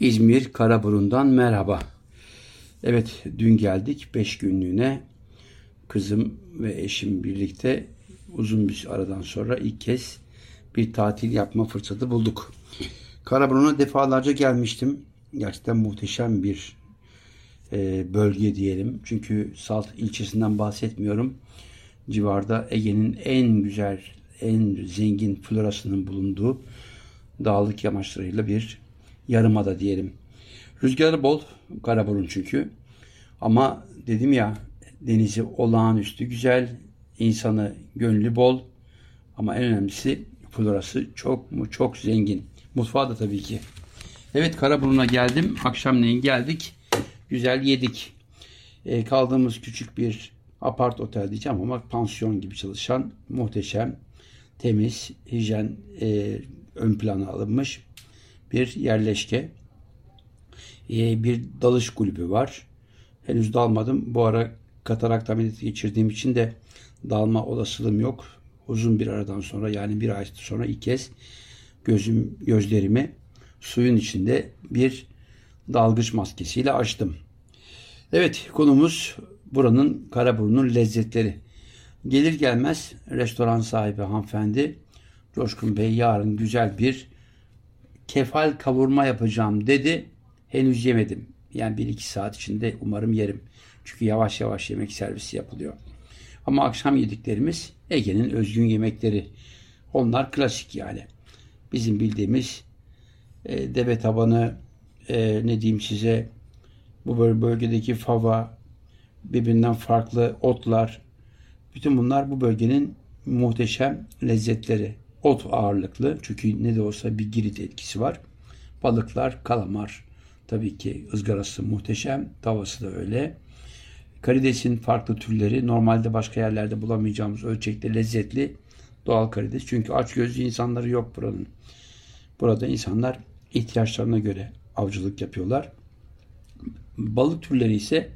İzmir Karaburun'dan merhaba. Evet dün geldik 5 günlüğüne. Kızım ve eşim birlikte uzun bir aradan sonra ilk kez bir tatil yapma fırsatı bulduk. Karaburun'a defalarca gelmiştim. Gerçekten muhteşem bir e, bölge diyelim. Çünkü Salt ilçesinden bahsetmiyorum. Civarda Ege'nin en güzel, en zengin florasının bulunduğu dağlık yamaçlarıyla bir yarımada diyelim. Rüzgarı bol, Karaburun çünkü. Ama dedim ya denizi olağanüstü güzel, insanı gönlü bol. Ama en önemlisi florası çok mu çok zengin. Mutfağı da tabii ki. Evet Karaburun'a geldim. Akşamleyin geldik. Güzel yedik. E, kaldığımız küçük bir apart otel diyeceğim ama pansiyon gibi çalışan muhteşem, temiz, hijyen e, ön plana alınmış bir yerleşke. E, bir dalış kulübü var. Henüz dalmadım. Bu ara katarak ameliyatı geçirdiğim için de dalma olasılığım yok. Uzun bir aradan sonra yani bir ay sonra ilk kez gözüm gözlerimi suyun içinde bir dalgıç maskesiyle açtım. Evet konumuz buranın Karaburun'un lezzetleri. Gelir gelmez restoran sahibi hanımefendi Coşkun Bey yarın güzel bir kefal kavurma yapacağım dedi. Henüz yemedim. Yani bir iki saat içinde umarım yerim. Çünkü yavaş yavaş yemek servisi yapılıyor. Ama akşam yediklerimiz Ege'nin özgün yemekleri. Onlar klasik yani. Bizim bildiğimiz e, deve tabanı, e, ne diyeyim size, bu bölgedeki fava, birbirinden farklı otlar. Bütün bunlar bu bölgenin muhteşem lezzetleri. Ot ağırlıklı çünkü ne de olsa bir girit etkisi var. Balıklar, kalamar tabii ki ızgarası muhteşem, tavası da öyle. Karidesin farklı türleri normalde başka yerlerde bulamayacağımız ölçekte lezzetli doğal karides. Çünkü aç gözlü insanları yok buranın. Burada insanlar ihtiyaçlarına göre avcılık yapıyorlar. Balık türleri ise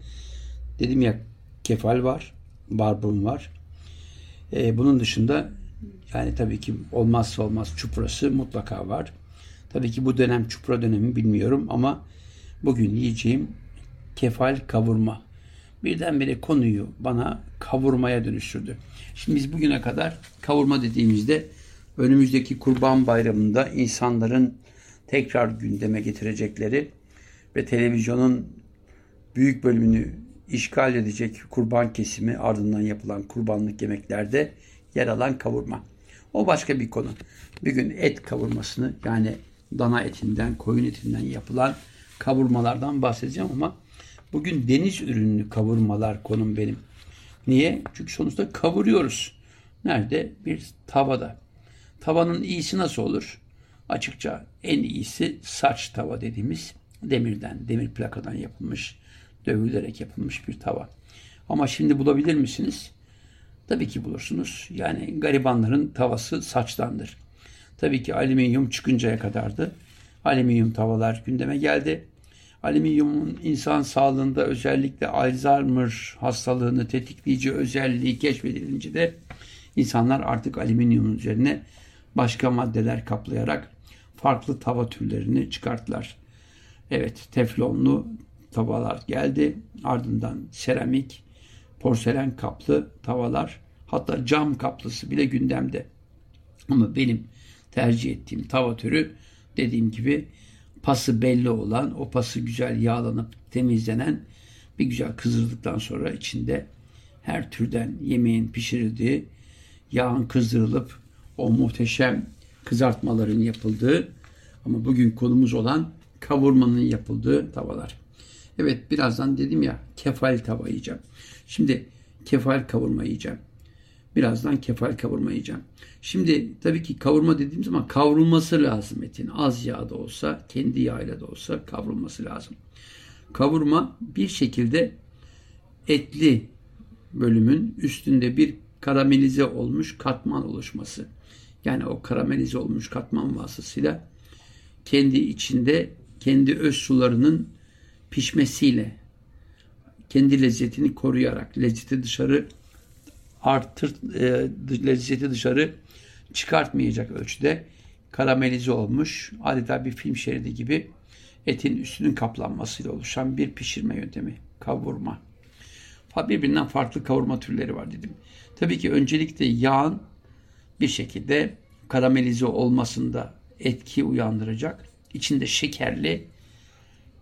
dedim ya kefal var, barbun var. Ee, bunun dışında yani tabii ki olmazsa olmaz çuprası mutlaka var. Tabii ki bu dönem çupra dönemi bilmiyorum ama bugün yiyeceğim kefal kavurma. Birdenbire konuyu bana kavurmaya dönüştürdü. Şimdi biz bugüne kadar kavurma dediğimizde önümüzdeki kurban bayramında insanların tekrar gündeme getirecekleri ve televizyonun büyük bölümünü işgal edecek kurban kesimi ardından yapılan kurbanlık yemeklerde yer alan kavurma. O başka bir konu. Bir gün et kavurmasını yani dana etinden, koyun etinden yapılan kavurmalardan bahsedeceğim ama bugün deniz ürünlü kavurmalar konum benim. Niye? Çünkü sonuçta kavuruyoruz. Nerede? Bir tavada. Tavanın iyisi nasıl olur? Açıkça en iyisi saç tava dediğimiz demirden, demir plakadan yapılmış, dövülerek yapılmış bir tava. Ama şimdi bulabilir misiniz? Tabii ki bulursunuz. Yani garibanların tavası saçtandır. Tabii ki alüminyum çıkıncaya kadardı. Alüminyum tavalar gündeme geldi. Alüminyumun insan sağlığında özellikle Alzheimer hastalığını tetikleyici özelliği keşfedilince de insanlar artık alüminyumun üzerine başka maddeler kaplayarak farklı tava türlerini çıkarttılar. Evet teflonlu tavalar geldi. Ardından seramik, porselen kaplı tavalar hatta cam kaplısı bile gündemde. Ama benim tercih ettiğim tava türü dediğim gibi pası belli olan, o pası güzel yağlanıp temizlenen bir güzel kızdırdıktan sonra içinde her türden yemeğin pişirildiği, yağın kızdırılıp o muhteşem kızartmaların yapıldığı ama bugün konumuz olan kavurmanın yapıldığı tavalar. Evet birazdan dedim ya kefal tava yiyeceğim. Şimdi kefal kavurma yiyeceğim. Birazdan kefal kavurma yiyeceğim. Şimdi tabii ki kavurma dediğim zaman kavrulması lazım etin. Az yağda olsa, kendi yağıyla da olsa kavrulması lazım. Kavurma bir şekilde etli bölümün üstünde bir karamelize olmuş katman oluşması. Yani o karamelize olmuş katman vasıtasıyla kendi içinde kendi öz sularının pişmesiyle kendi lezzetini koruyarak lezzeti dışarı artır e, lezzeti dışarı çıkartmayacak ölçüde karamelize olmuş adeta bir film şeridi gibi etin üstünün kaplanmasıyla oluşan bir pişirme yöntemi. Kavurma. Birbirinden farklı kavurma türleri var dedim. Tabii ki öncelikle yağın bir şekilde karamelize olmasında etki uyandıracak. İçinde şekerli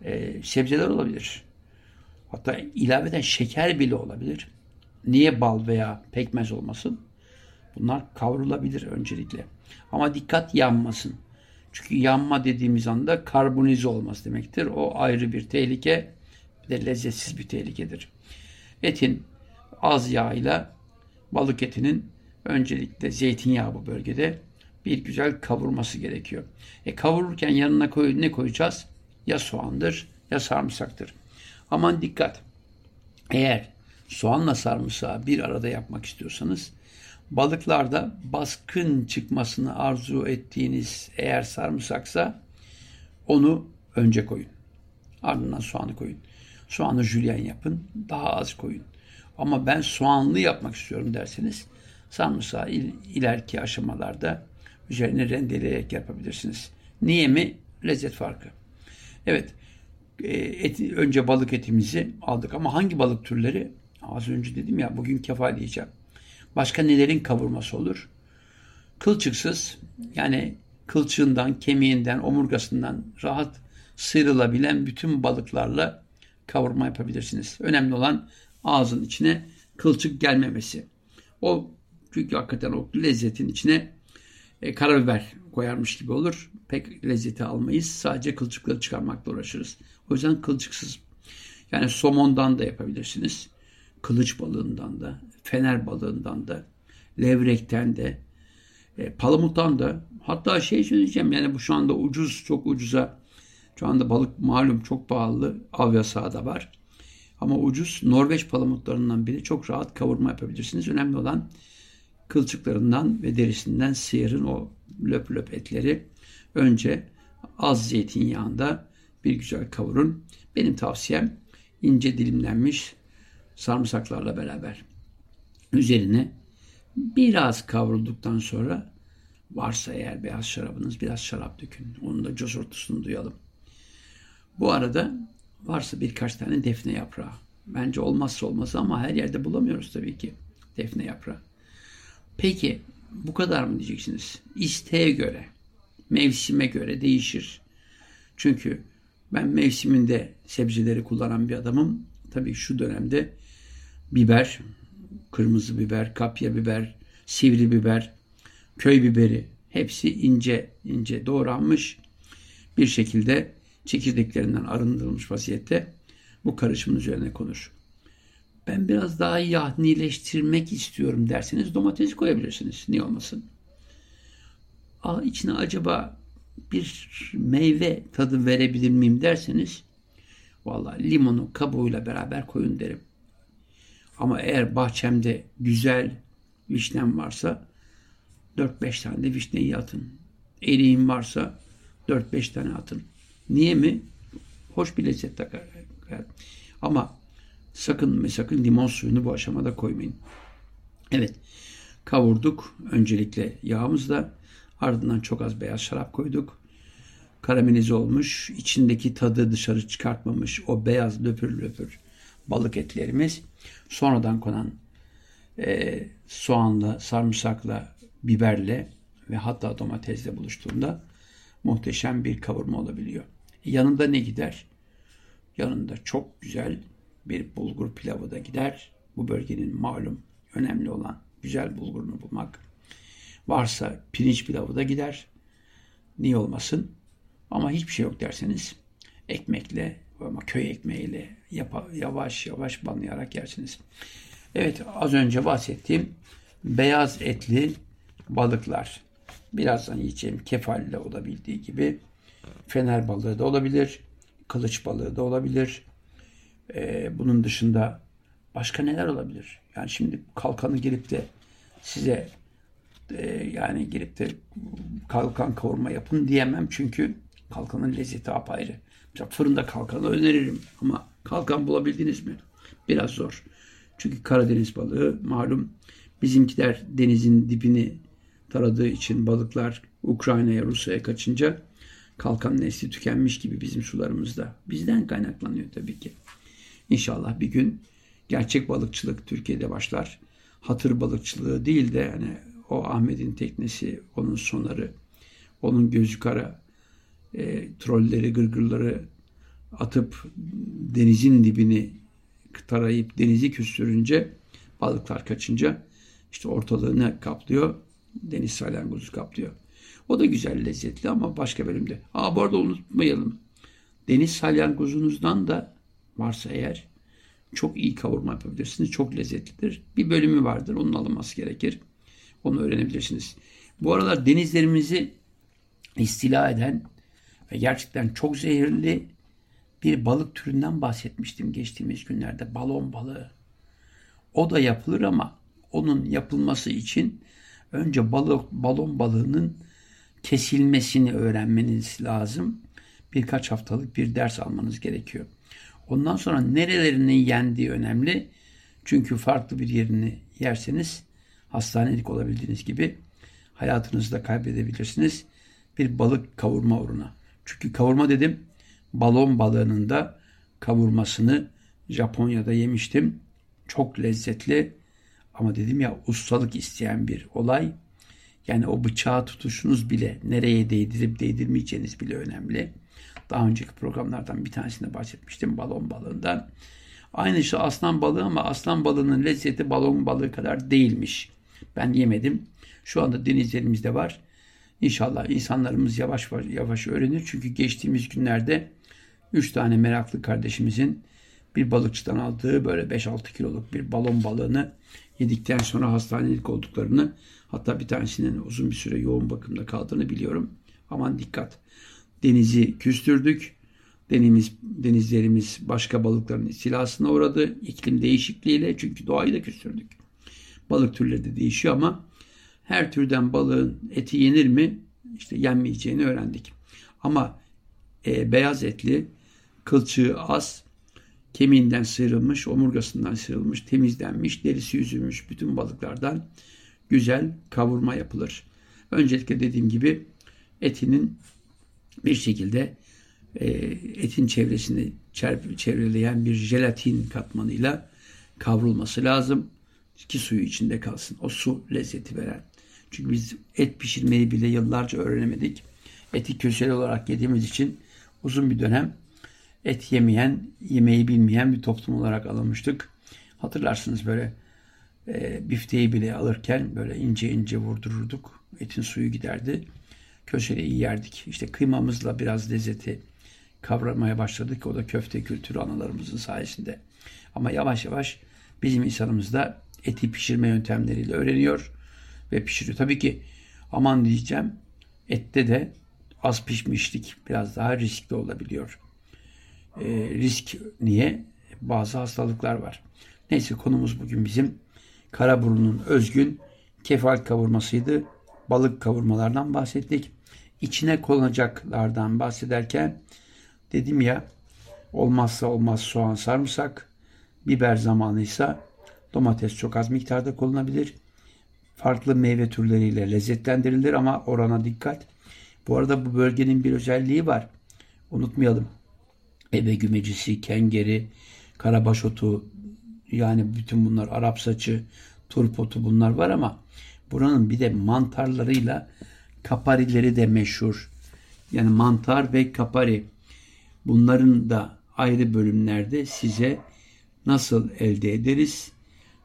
e, sebzeler olabilir. Hatta ilaveden şeker bile olabilir. Niye bal veya pekmez olmasın? Bunlar kavrulabilir öncelikle. Ama dikkat yanmasın. Çünkü yanma dediğimiz anda karbonize olması demektir. O ayrı bir tehlike ve lezzetsiz bir tehlikedir. Etin az yağıyla balık etinin öncelikle zeytinyağı bu bölgede bir güzel kavurması gerekiyor. E kavururken yanına koy, ne koyacağız? Ya soğandır ya sarımsaktır. Aman dikkat. Eğer soğanla sarımsağı bir arada yapmak istiyorsanız balıklarda baskın çıkmasını arzu ettiğiniz eğer sarımsaksa onu önce koyun. Ardından soğanı koyun. Soğanı jülyen yapın. Daha az koyun. Ama ben soğanlı yapmak istiyorum derseniz sarımsağı il, ileriki aşamalarda üzerine rendeleyerek yapabilirsiniz. Niye mi? Lezzet farkı. Evet. E, eti, önce balık etimizi aldık ama hangi balık türleri? Az önce dedim ya bugün kefal yiyeceğim. Başka nelerin kavurması olur? Kılçıksız yani kılçığından, kemiğinden, omurgasından rahat sıyrılabilen bütün balıklarla kavurma yapabilirsiniz. Önemli olan ağzın içine kılçık gelmemesi. O çünkü hakikaten o lezzetin içine e, karabiber koyarmış gibi olur. Pek lezzeti almayız. Sadece kılçıkları çıkarmakla uğraşırız. O yüzden kılçıksız. Yani somondan da yapabilirsiniz. Kılıç balığından da, fener balığından da, levrekten de, e, palamuttan da. Hatta şey söyleyeceğim yani bu şu anda ucuz, çok ucuza. Şu anda balık malum çok pahalı. Av yasağı da var. Ama ucuz Norveç palamutlarından biri çok rahat kavurma yapabilirsiniz. Önemli olan kılçıklarından ve derisinden sıyırın o löp löp etleri. Önce az zeytinyağında bir güzel kavurun. Benim tavsiyem ince dilimlenmiş sarımsaklarla beraber. Üzerine biraz kavrulduktan sonra varsa eğer beyaz şarabınız biraz şarap dökün. Onun da cosurtusunu duyalım. Bu arada varsa birkaç tane defne yaprağı. Bence olmazsa olmaz ama her yerde bulamıyoruz tabii ki defne yaprağı. Peki bu kadar mı diyeceksiniz? İsteğe göre, mevsime göre değişir. Çünkü ben mevsiminde sebzeleri kullanan bir adamım. Tabii şu dönemde biber, kırmızı biber, kapya biber, sivri biber, köy biberi hepsi ince ince doğranmış bir şekilde çekirdeklerinden arındırılmış vaziyette bu karışımın üzerine konur. Ben biraz daha yahnileştirmek istiyorum derseniz domatesi koyabilirsiniz. Niye olmasın? Aa, içine acaba bir meyve tadı verebilir miyim derseniz valla limonu kabuğuyla beraber koyun derim. Ama eğer bahçemde güzel vişnem varsa 4-5 tane de vişneyi atın. Eriğim varsa 4-5 tane atın. Niye mi? Hoş bir lezzet takar. Ama sakın ve sakın limon suyunu bu aşamada koymayın. Evet. Kavurduk. Öncelikle yağımızla. Ardından çok az beyaz şarap koyduk. Karamelize olmuş. içindeki tadı dışarı çıkartmamış. O beyaz löpür löpür balık etlerimiz. Sonradan konan e, soğanla, sarımsakla, biberle ve hatta domatesle buluştuğunda muhteşem bir kavurma olabiliyor. Yanında ne gider? Yanında çok güzel bir bulgur pilavı da gider. Bu bölgenin malum önemli olan güzel bulgurunu bulmak. Varsa pirinç pilavı da gider. Niye olmasın? Ama hiçbir şey yok derseniz ekmekle ama köy ekmeğiyle yavaş yavaş banlayarak yersiniz. Evet az önce bahsettiğim beyaz etli balıklar. Birazdan yiyeceğim kefalle olabildiği gibi fener balığı da olabilir, kılıç balığı da olabilir. Ee, bunun dışında başka neler olabilir? Yani şimdi kalkanı girip de size e, yani girip de kalkan kavurma yapın diyemem çünkü kalkanın lezzeti apayrı. Mesela fırında kalkanı öneririm ama kalkan bulabildiniz mi? Biraz zor. Çünkü Karadeniz balığı malum bizimkiler denizin dibini taradığı için balıklar Ukrayna'ya, Rusya'ya kaçınca kalkan nesli tükenmiş gibi bizim sularımızda. Bizden kaynaklanıyor tabii ki. İnşallah bir gün gerçek balıkçılık Türkiye'de başlar. Hatır balıkçılığı değil de yani o Ahmet'in teknesi, onun sonarı, onun gözü kara, e, trolleri, gırgırları atıp denizin dibini tarayıp denizi küstürünce balıklar kaçınca işte ortalığı ne kaplıyor? Deniz salyangozu kaplıyor. O da güzel, lezzetli ama başka bölümde. Aa bu arada unutmayalım. Deniz salyangozunuzdan da varsa eğer çok iyi kavurma yapabilirsiniz. Çok lezzetlidir. Bir bölümü vardır. Onun alınması gerekir. Onu öğrenebilirsiniz. Bu aralar denizlerimizi istila eden ve gerçekten çok zehirli bir balık türünden bahsetmiştim geçtiğimiz günlerde. Balon balığı. O da yapılır ama onun yapılması için önce balık, balon balığının kesilmesini öğrenmeniz lazım. Birkaç haftalık bir ders almanız gerekiyor. Ondan sonra nerelerinin yendiği önemli. Çünkü farklı bir yerini yerseniz hastanelik olabildiğiniz gibi hayatınızı da kaybedebilirsiniz. Bir balık kavurma uğruna. Çünkü kavurma dedim balon balığının da kavurmasını Japonya'da yemiştim. Çok lezzetli ama dedim ya ustalık isteyen bir olay. Yani o bıçağı tutuşunuz bile nereye değdirip değdirmeyeceğiniz bile önemli. Daha önceki programlardan bir tanesinde bahsetmiştim balon balığından. Aynı şey aslan balığı ama aslan balığının lezzeti balon balığı kadar değilmiş. Ben yemedim. Şu anda denizlerimizde var. İnşallah insanlarımız yavaş yavaş öğrenir. Çünkü geçtiğimiz günlerde 3 tane meraklı kardeşimizin bir balıkçıdan aldığı böyle 5-6 kiloluk bir balon balığını yedikten sonra hastanelik olduklarını hatta bir tanesinin uzun bir süre yoğun bakımda kaldığını biliyorum. Aman dikkat. Denizi küstürdük. Deniz, denizlerimiz başka balıkların istilasına uğradı. İklim değişikliğiyle çünkü doğayı da küstürdük. Balık türleri de değişiyor ama her türden balığın eti yenir mi? İşte yenmeyeceğini öğrendik. Ama e, beyaz etli, kılçığı az, kemiğinden sıyrılmış, omurgasından sıyrılmış, temizlenmiş, derisi yüzülmüş bütün balıklardan güzel kavurma yapılır. Öncelikle dediğim gibi etinin bir şekilde e, etin çevresini çevreleyen bir jelatin katmanıyla kavrulması lazım ki suyu içinde kalsın. O su lezzeti veren. Çünkü biz et pişirmeyi bile yıllarca öğrenemedik. Eti köşeli olarak yediğimiz için uzun bir dönem et yemeyen, yemeği bilmeyen bir toplum olarak alınmıştık. Hatırlarsınız böyle e, bifteyi bile alırken böyle ince ince vurdururduk. Etin suyu giderdi. Köşeyi yerdik. İşte kıymamızla biraz lezzeti kavramaya başladık. O da köfte kültürü analarımızın sayesinde. Ama yavaş yavaş bizim insanımız da eti pişirme yöntemleriyle öğreniyor ve pişiriyor. Tabii ki aman diyeceğim ette de az pişmişlik biraz daha riskli olabiliyor. E, risk niye? Bazı hastalıklar var. Neyse konumuz bugün bizim Karaburun'un özgün kefal kavurmasıydı. Balık kavurmalardan bahsettik. İçine konacaklardan bahsederken dedim ya olmazsa olmaz soğan sarımsak, biber zamanıysa domates çok az miktarda kullanılabilir. Farklı meyve türleriyle lezzetlendirilir ama orana dikkat. Bu arada bu bölgenin bir özelliği var. Unutmayalım. Ebe gümecisi, kengeri, karabaş otu, yani bütün bunlar Arap saçı, turp otu bunlar var ama buranın bir de mantarlarıyla kaparileri de meşhur. Yani mantar ve kapari. Bunların da ayrı bölümlerde size nasıl elde ederiz,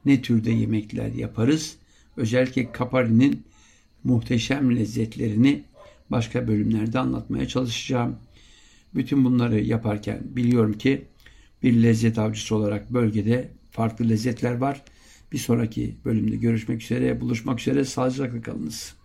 ne türde yemekler yaparız. Özellikle kaparinin muhteşem lezzetlerini başka bölümlerde anlatmaya çalışacağım. Bütün bunları yaparken biliyorum ki bir lezzet avcısı olarak bölgede farklı lezzetler var. Bir sonraki bölümde görüşmek üzere, buluşmak üzere. Sağlıcakla kalınız.